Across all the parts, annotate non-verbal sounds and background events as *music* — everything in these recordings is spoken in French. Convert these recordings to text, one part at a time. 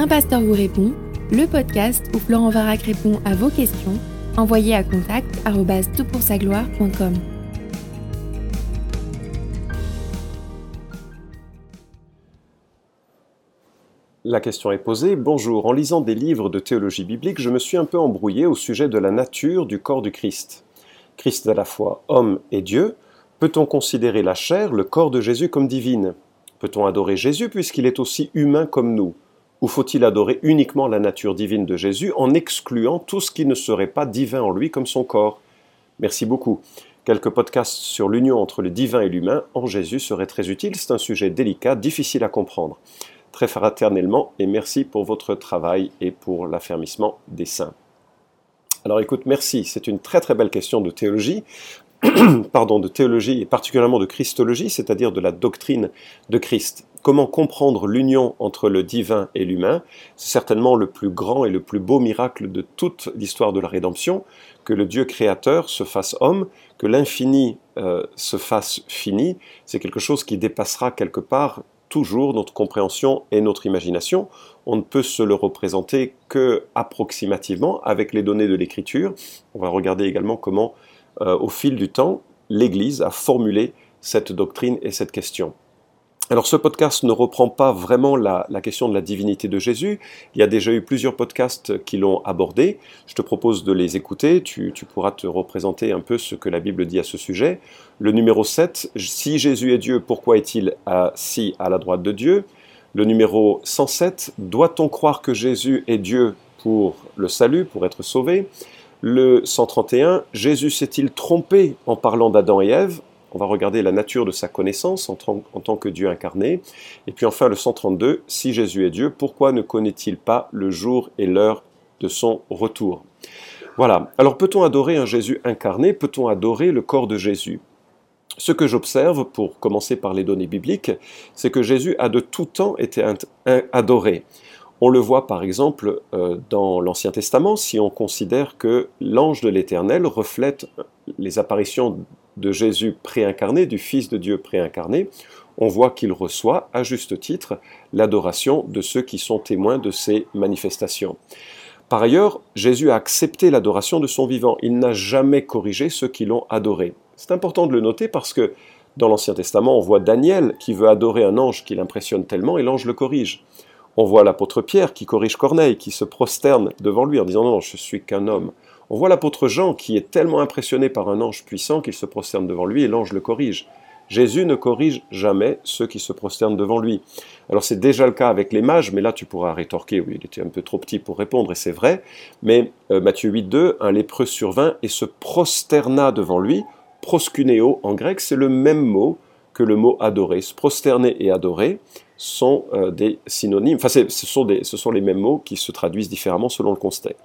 Un pasteur vous répond, le podcast où Florent Varac répond à vos questions, envoyez à contact gloire.com La question est posée. Bonjour, en lisant des livres de théologie biblique, je me suis un peu embrouillé au sujet de la nature du corps du Christ. Christ à la fois homme et Dieu. Peut-on considérer la chair, le corps de Jésus, comme divine? Peut-on adorer Jésus puisqu'il est aussi humain comme nous? Ou faut-il adorer uniquement la nature divine de Jésus en excluant tout ce qui ne serait pas divin en lui comme son corps? Merci beaucoup. Quelques podcasts sur l'union entre le divin et l'humain en Jésus seraient très utiles. C'est un sujet délicat, difficile à comprendre. Très fraternellement et merci pour votre travail et pour l'affermissement des saints. Alors écoute, merci, c'est une très très belle question de théologie. *clears throat* pardon, de théologie et particulièrement de christologie, c'est-à-dire de la doctrine de Christ. Comment comprendre l'union entre le divin et l'humain? C'est certainement le plus grand et le plus beau miracle de toute l'histoire de la rédemption, que le Dieu créateur se fasse homme, que l'infini euh, se fasse fini. C'est quelque chose qui dépassera quelque part toujours notre compréhension et notre imagination. On ne peut se le représenter que approximativement avec les données de l'écriture. On va regarder également comment au fil du temps, l'Église a formulé cette doctrine et cette question. Alors ce podcast ne reprend pas vraiment la, question de la divinité de Jésus. Il y a déjà eu plusieurs podcasts qui l'ont abordé. Je te propose de les écouter. Tu, pourras te représenter un peu ce que la Bible dit à ce sujet. Le numéro 7, si Jésus est Dieu, pourquoi est-il assis à la droite de Dieu? Le numéro 107, doit-on croire que Jésus est Dieu pour le salut, pour être sauvé? Le 131, Jésus s'est-il trompé en parlant d'Adam et Ève? On va regarder la nature de sa connaissance en, tant que Dieu incarné. Et puis enfin le 132, si Jésus est Dieu, pourquoi ne connaît-il pas le jour et l'heure de son retour? Voilà. Alors peut-on adorer un Jésus incarné? Peut-on adorer le corps de Jésus? Ce que j'observe, pour commencer par les données bibliques, c'est que Jésus a de tout temps été adoré. On le voit par exemple euh, dans l'Ancien Testament si on considère que l'ange de l'Éternel reflète les apparitions de Jésus préincarné, du Fils de Dieu préincarné, on voit qu'il reçoit, à juste titre, l'adoration de ceux qui sont témoins de ces manifestations. Par ailleurs, Jésus a accepté l'adoration de son vivant. Il n'a jamais corrigé ceux qui l'ont adoré. C'est important de le noter parce que dans l'Ancien Testament, on voit Daniel qui veut adorer un ange qui l'impressionne tellement et l'ange le corrige. On voit l'apôtre Pierre qui corrige Corneille, qui se prosterne devant lui en disant non, je suis qu'un homme. On voit l'apôtre Jean qui est tellement impressionné par un ange puissant qu'il se prosterne devant lui et l'ange le corrige. Jésus ne corrige jamais ceux qui se prosternent devant lui. Alors c'est déjà le cas avec les mages, mais là tu pourras rétorquer, oui, il était un peu trop petit pour répondre, et c'est vrai, mais euh, Matthieu 8.2, un lépreux survint et se prosterna devant lui, proskuneo en grec, c'est le même mot que le mot adorer, se prosterner et adorer, sont euh, des synonymes, enfin ce sont, des, ce sont les mêmes mots qui se traduisent différemment selon le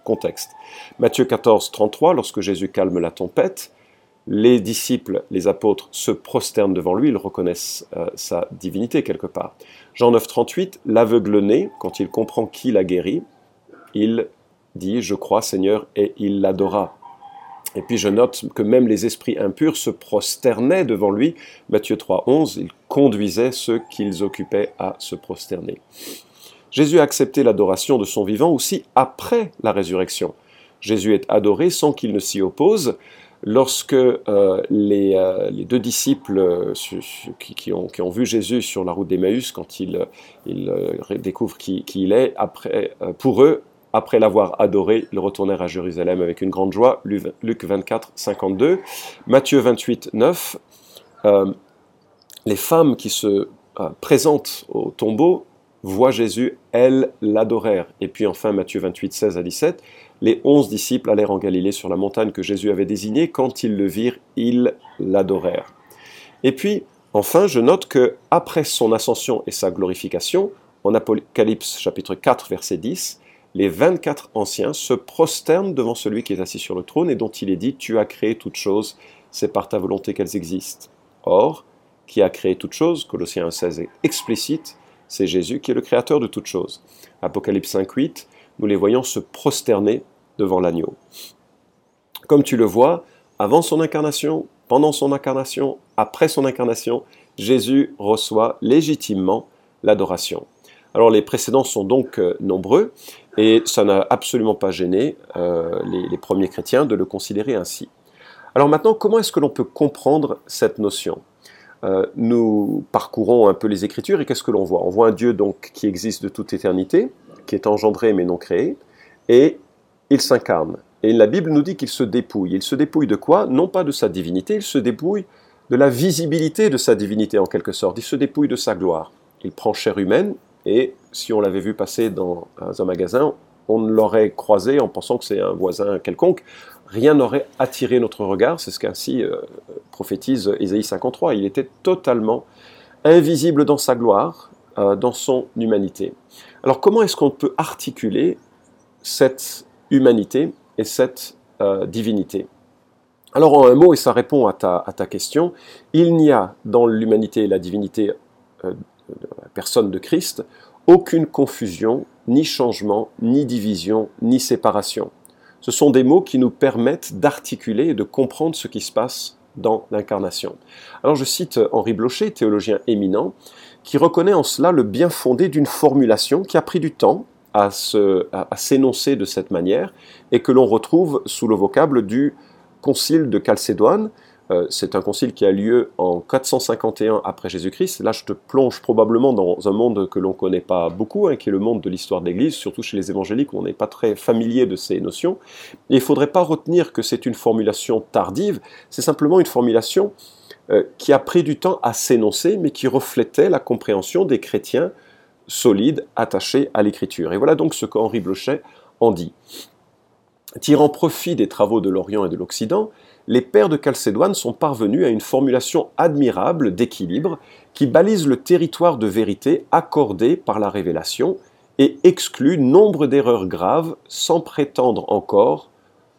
contexte. Matthieu 14, 33, lorsque Jésus calme la tempête, les disciples, les apôtres se prosternent devant lui, ils reconnaissent euh, sa divinité quelque part. Jean 9, 38, l'aveugle-né, quand il comprend qui l'a guéri, il dit Je crois Seigneur, et il l'adora. Et puis je note que même les esprits impurs se prosternaient devant lui. Matthieu 3, 11, il conduisait ceux qu'ils occupaient à se prosterner. Jésus a accepté l'adoration de son vivant aussi après la résurrection. Jésus est adoré sans qu'il ne s'y oppose. Lorsque euh, euh, les, deux disciples euh, qui, ont, vu Jésus sur la route d'Emmaüs, quand ils, découvrent qui, qui, il est, après, pour eux, après l'avoir adoré, ils retournèrent à Jérusalem avec une grande joie. Luc 24, 52. Matthieu 28, 9. Euh, les femmes qui se euh, présentent au tombeau voient Jésus, elles l'adorèrent. Et puis enfin, Matthieu 28, 16 à 17. Les onze disciples allèrent en Galilée sur la montagne que Jésus avait désignée. Quand ils le virent, ils l'adorèrent. Et puis, enfin, je note que après son ascension et sa glorification, en Apocalypse chapitre 4, verset 10, les 24 anciens se prosternent devant celui qui est assis sur le trône et dont il est dit, Tu as créé toutes choses, c'est par ta volonté qu'elles existent. Or, qui a créé toutes choses, Colossiens 1,16 est explicite, c'est Jésus qui est le créateur de toutes choses. Apocalypse 5,8, nous les voyons se prosterner devant l'agneau. Comme tu le vois, avant son incarnation, pendant son incarnation, après son incarnation, Jésus reçoit légitimement l'adoration. Alors les précédents sont donc euh, nombreux, et ça n'a absolument pas gêné euh, les, premiers chrétiens de le considérer ainsi. Alors maintenant, comment est-ce que l'on peut comprendre cette notion? Euh, Nous parcourons un peu les Écritures, et qu'est-ce que l'on voit? On voit un Dieu donc qui existe de toute éternité, qui est engendré mais non créé, et il s'incarne. Et la Bible nous dit qu'il se dépouille. Il se dépouille de quoi? Non pas de sa divinité, il se dépouille de la visibilité de sa divinité en quelque sorte. Il se dépouille de sa gloire. Il prend chair humaine, et si on l'avait vu passer dans un magasin, on l'aurait croisé en pensant que c'est un voisin quelconque. Rien n'aurait attiré notre regard, c'est ce qu'ainsi euh, prophétise Ésaïe 53. Il était totalement invisible dans sa gloire, euh, dans son humanité. Alors comment est-ce qu'on peut articuler cette humanité et cette euh, divinité? Alors en un mot, et ça répond à ta, à ta question, il n'y a dans l'humanité et la divinité personne de Christ, aucune confusion, ni changement, ni division, ni séparation. Ce sont des mots qui nous permettent d'articuler et de comprendre ce qui se passe dans l'incarnation. Alors je cite Henri Blocher, théologien éminent, qui reconnaît en cela le bien fondé d'une formulation qui a pris du temps à s'énoncer de cette manière et que l'on retrouve sous le vocable du Concile de Chalcédoine, euh, c'est un concile qui a lieu en 451 après Jésus-Christ. Là, je te plonge probablement dans un monde que l'on ne connaît pas beaucoup, hein, qui est le monde de l'histoire de l'Église, surtout chez les évangéliques où on n'est pas très familier de ces notions. Il ne faudrait pas retenir que c'est une formulation tardive, c'est simplement une formulation euh, qui a pris du temps à s'énoncer, mais qui reflétait la compréhension des chrétiens solides, attachés à l'Écriture. Et voilà donc ce qu'Henri Blochet en dit. Tirant profit des travaux de l'Orient et de l'Occident, les pères de Chalcédoine sont parvenus à une formulation admirable d'équilibre qui balise le territoire de vérité accordé par la révélation et exclut nombre d'erreurs graves sans prétendre encore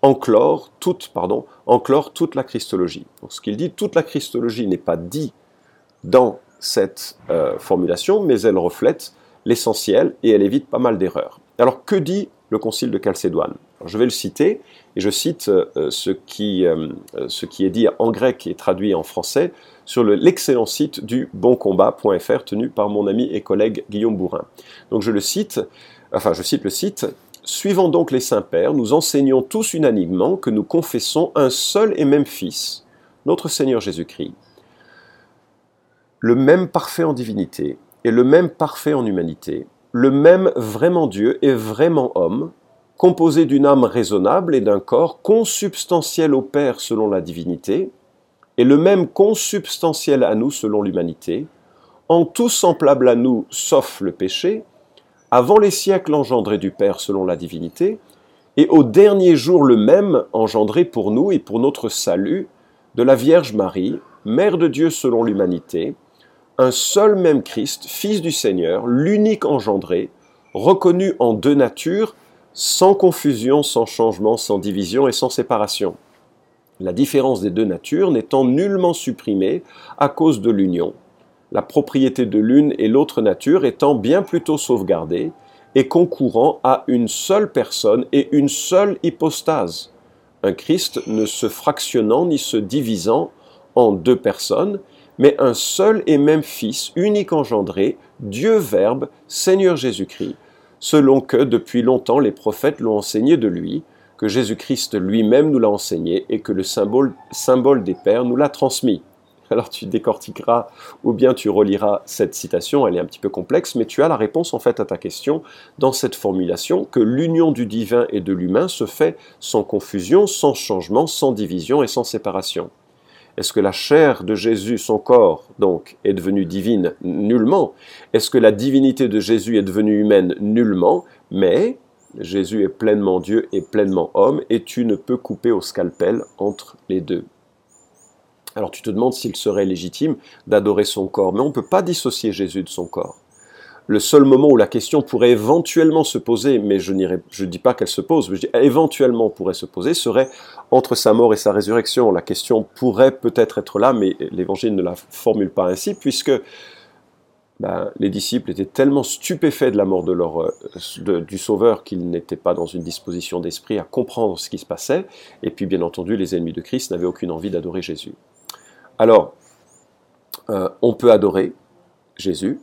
enclore toute, pardon, enclore toute la Christologie. ce qu'il dit, toute la Christologie n'est pas dit dans cette euh, formulation, mais elle reflète l'essentiel et elle évite pas mal d'erreurs. Alors que dit le concile de Chalcédoine. Je vais le citer, et je cite euh, ce, qui, euh, ce qui est dit en grec et traduit en français sur l'excellent site du boncombat.fr tenu par mon ami et collègue Guillaume Bourrin. Donc je le cite, enfin je cite le site, Suivant donc les saints pères, nous enseignons tous unanimement que nous confessons un seul et même Fils, notre Seigneur Jésus-Christ, le même parfait en divinité et le même parfait en humanité, le même vraiment Dieu et vraiment homme, composé d'une âme raisonnable et d'un corps consubstantiel au Père selon la divinité, et le même consubstantiel à nous selon l'humanité, en tout semblable à nous sauf le péché, avant les siècles engendrés du Père selon la divinité, et au dernier jour le même engendré pour nous et pour notre salut de la Vierge Marie, Mère de Dieu selon l'humanité, un seul même Christ, Fils du Seigneur, l'unique engendré, reconnu en deux natures, sans confusion, sans changement, sans division et sans séparation. La différence des deux natures n'étant nullement supprimée à cause de l'union, la propriété de l'une et l'autre nature étant bien plutôt sauvegardée et concourant à une seule personne et une seule hypostase, un Christ ne se fractionnant ni se divisant en deux personnes, mais un seul et même Fils, unique engendré, Dieu Verbe, Seigneur Jésus-Christ, selon que depuis longtemps les prophètes l'ont enseigné de lui, que Jésus-Christ lui-même nous l'a enseigné et que le symbole, symbole des pères nous l'a transmis. Alors tu décortiqueras ou bien tu reliras cette citation, elle est un petit peu complexe, mais tu as la réponse en fait à ta question dans cette formulation que l'union du divin et de l'humain se fait sans confusion, sans changement, sans division et sans séparation. Est-ce que la chair de Jésus, son corps, donc, est devenue divine Nullement? Est-ce que la divinité de Jésus est devenue humaine Nullement? Mais Jésus est pleinement Dieu et pleinement homme, et tu ne peux couper au scalpel entre les deux. Alors tu te demandes s'il serait légitime d'adorer son corps, mais on ne peut pas dissocier Jésus de son corps le seul moment où la question pourrait éventuellement se poser, mais je ne dis pas qu'elle se pose, mais je dis éventuellement pourrait se poser, serait entre sa mort et sa résurrection. La question pourrait peut-être être là, mais l'Évangile ne la formule pas ainsi, puisque ben, les disciples étaient tellement stupéfaits de la mort de leur, euh, du Sauveur qu'ils n'étaient pas dans une disposition d'esprit à comprendre ce qui se passait, et puis bien entendu les ennemis de Christ n'avaient aucune envie d'adorer Jésus. Alors, euh, on peut adorer Jésus,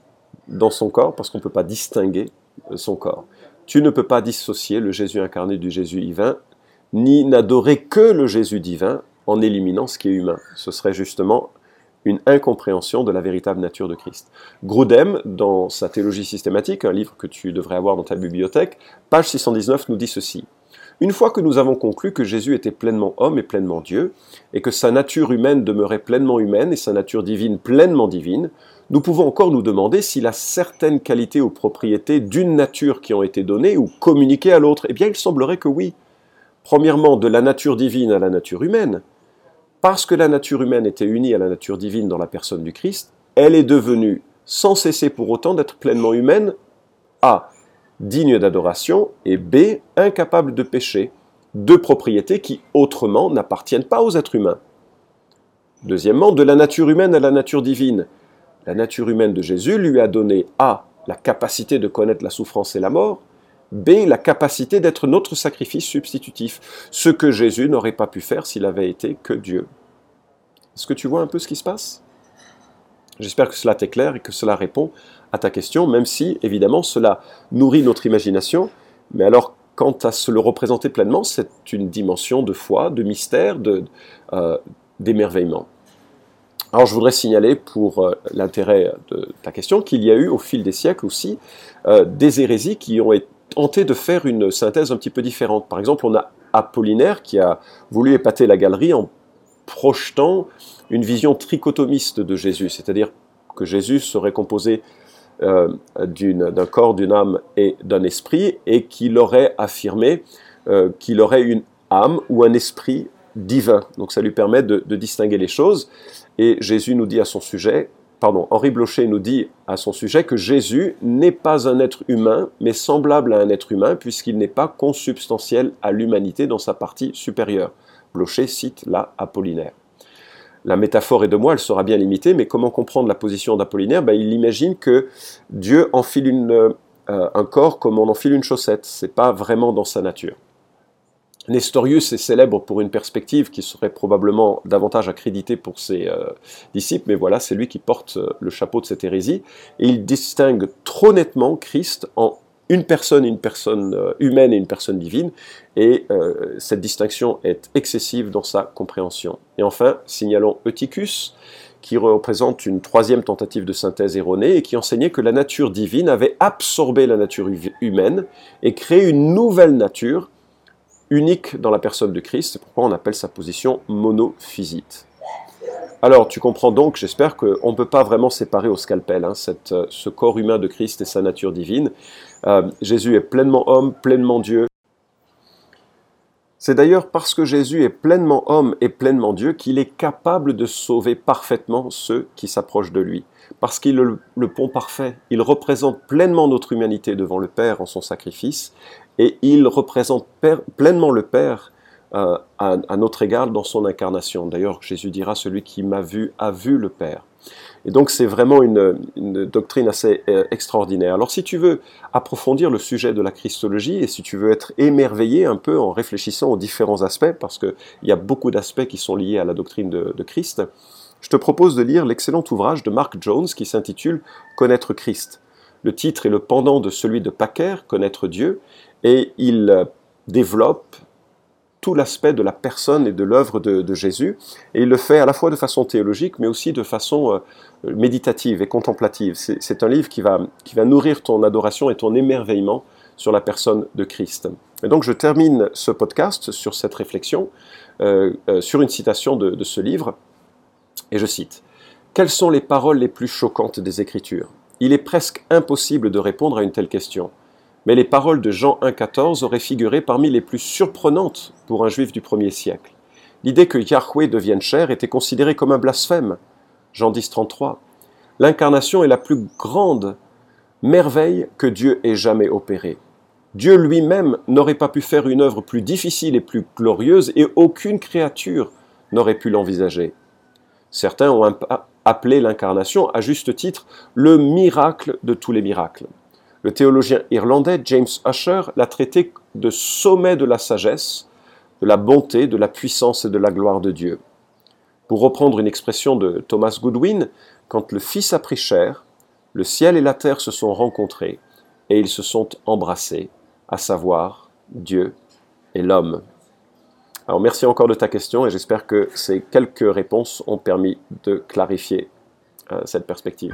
dans son corps parce qu'on ne peut pas distinguer euh, son corps. Tu ne peux pas dissocier le Jésus incarné du Jésus divin, ni n'adorer que le Jésus divin en éliminant ce qui est humain. Ce serait justement une incompréhension de la véritable nature de Christ. Grudem, dans sa théologie systématique, un livre que tu devrais avoir dans ta bibliothèque, page 619 nous dit ceci. Une fois que nous avons conclu que Jésus était pleinement homme et pleinement Dieu, et que sa nature humaine demeurait pleinement humaine et sa nature divine pleinement divine, nous pouvons encore nous demander s'il a certaines qualités ou propriétés d'une nature qui ont été données ou communiquées à l'autre. Eh bien, il semblerait que oui. Premièrement, de la nature divine à la nature humaine, parce que la nature humaine était unie à la nature divine dans la personne du Christ, elle est devenue, sans cesser pour autant d'être pleinement humaine, A. digne d'adoration, et B. incapable de péché, deux propriétés qui autrement n'appartiennent pas aux êtres humains. Deuxièmement, de la nature humaine à la nature divine. La nature humaine de Jésus lui a donné A. la capacité de connaître la souffrance et la mort, B. La capacité d'être notre sacrifice substitutif, ce que Jésus n'aurait pas pu faire s'il avait été que Dieu. Est-ce que tu vois un peu ce qui se passe? J'espère que cela t'éclaire et que cela répond à ta question, même si, évidemment, cela nourrit notre imagination. Mais alors, quant à se le représenter pleinement, c'est une dimension de foi, de mystère, euh, d'émerveillement. Alors je voudrais signaler pour euh, l'intérêt de ta question qu'il y a eu au fil des siècles aussi euh, des hérésies qui ont tenté de faire une synthèse un petit peu différente. Par exemple, on a Apollinaire qui a voulu épater la galerie en projetant une vision trichotomiste de Jésus, c'est-à-dire que Jésus serait composé euh, d'un corps, d'une âme et d'un esprit, et qu'il aurait affirmé qu'il aurait une âme ou un esprit divin. Donc ça lui permet de distinguer les choses. Et Jésus nous dit à son sujet, pardon, Henri Blocher nous dit à son sujet que Jésus n'est pas un être humain, mais semblable à un être humain, puisqu'il n'est pas consubstantiel à l'humanité dans sa partie supérieure. Blocher cite là Apollinaire. La métaphore est de moi, elle sera bien limitée, mais comment comprendre la position d'Apollinaire? Ben, Il imagine que Dieu enfile une, euh, un corps comme on enfile une chaussette. C'est pas vraiment dans sa nature. Nestorius est célèbre pour une perspective qui serait probablement davantage accréditée pour ses euh, disciples, mais voilà, c'est lui qui porte euh, le chapeau de cette hérésie, et il distingue trop nettement Christ en une personne, une personne euh, humaine et une personne divine, et cette distinction est excessive dans sa compréhension. Et enfin, signalons Eutychus, qui représente une troisième tentative de synthèse erronée et qui enseignait que la nature divine avait absorbé la nature humaine et créé une nouvelle nature unique dans la personne de Christ, c'est pourquoi on appelle sa position monophysite. Alors, tu comprends donc, j'espère qu'on ne peut pas vraiment séparer au scalpel hein, euh, ce corps humain de Christ et sa nature divine. Euh, Jésus est pleinement homme, pleinement Dieu. C'est d'ailleurs parce que Jésus est pleinement homme et pleinement Dieu qu'il est capable de sauver parfaitement ceux qui s'approchent de lui. Parce qu'il est le, pont parfait, il représente pleinement notre humanité devant le Père en son sacrifice, et il représente pleinement le Père euh, à, notre égard dans son incarnation. D'ailleurs, Jésus dira, celui qui m'a vu a vu le Père. Et donc c'est vraiment une, doctrine assez euh, extraordinaire. Alors si tu veux approfondir le sujet de la Christologie et si tu veux être émerveillé un peu en réfléchissant aux différents aspects, parce qu'il y a beaucoup d'aspects qui sont liés à la doctrine de, Christ, je te propose de lire l'excellent ouvrage de Mark Jones qui s'intitule Connaître Christ. Le titre est le pendant de celui de Packer, Connaître Dieu, et il euh, développe tout l'aspect de la personne et de l'œuvre de, Jésus, et il le fait à la fois de façon théologique, mais aussi de façon euh, méditative et contemplative. C'est un livre qui va, qui va nourrir ton adoration et ton émerveillement sur la personne de Christ. Et donc je termine ce podcast sur cette réflexion, euh, sur une citation de ce livre, et je cite, Quelles sont les paroles les plus choquantes des Écritures? Il est presque impossible de répondre à une telle question mais les paroles de Jean 1,14 auraient figuré parmi les plus surprenantes pour un juif du premier siècle. L'idée que Yahweh devienne chair était considérée comme un blasphème. Jean 10,33. L'incarnation est la plus grande merveille que Dieu ait jamais opérée. Dieu lui-même n'aurait pas pu faire une œuvre plus difficile et plus glorieuse et aucune créature n'aurait pu l'envisager. Certains ont appelé l'incarnation, à juste titre, le miracle de tous les miracles. Le théologien irlandais James Usher l'a traité de sommet de la sagesse, de la bonté, de la puissance et de la gloire de Dieu. Pour reprendre une expression de Thomas Goodwin, quand le Fils a pris chair, le ciel et la terre se sont rencontrés et ils se sont embrassés, à savoir Dieu et l'homme. Alors merci encore de ta question et j'espère que ces quelques réponses ont permis de clarifier euh, cette perspective.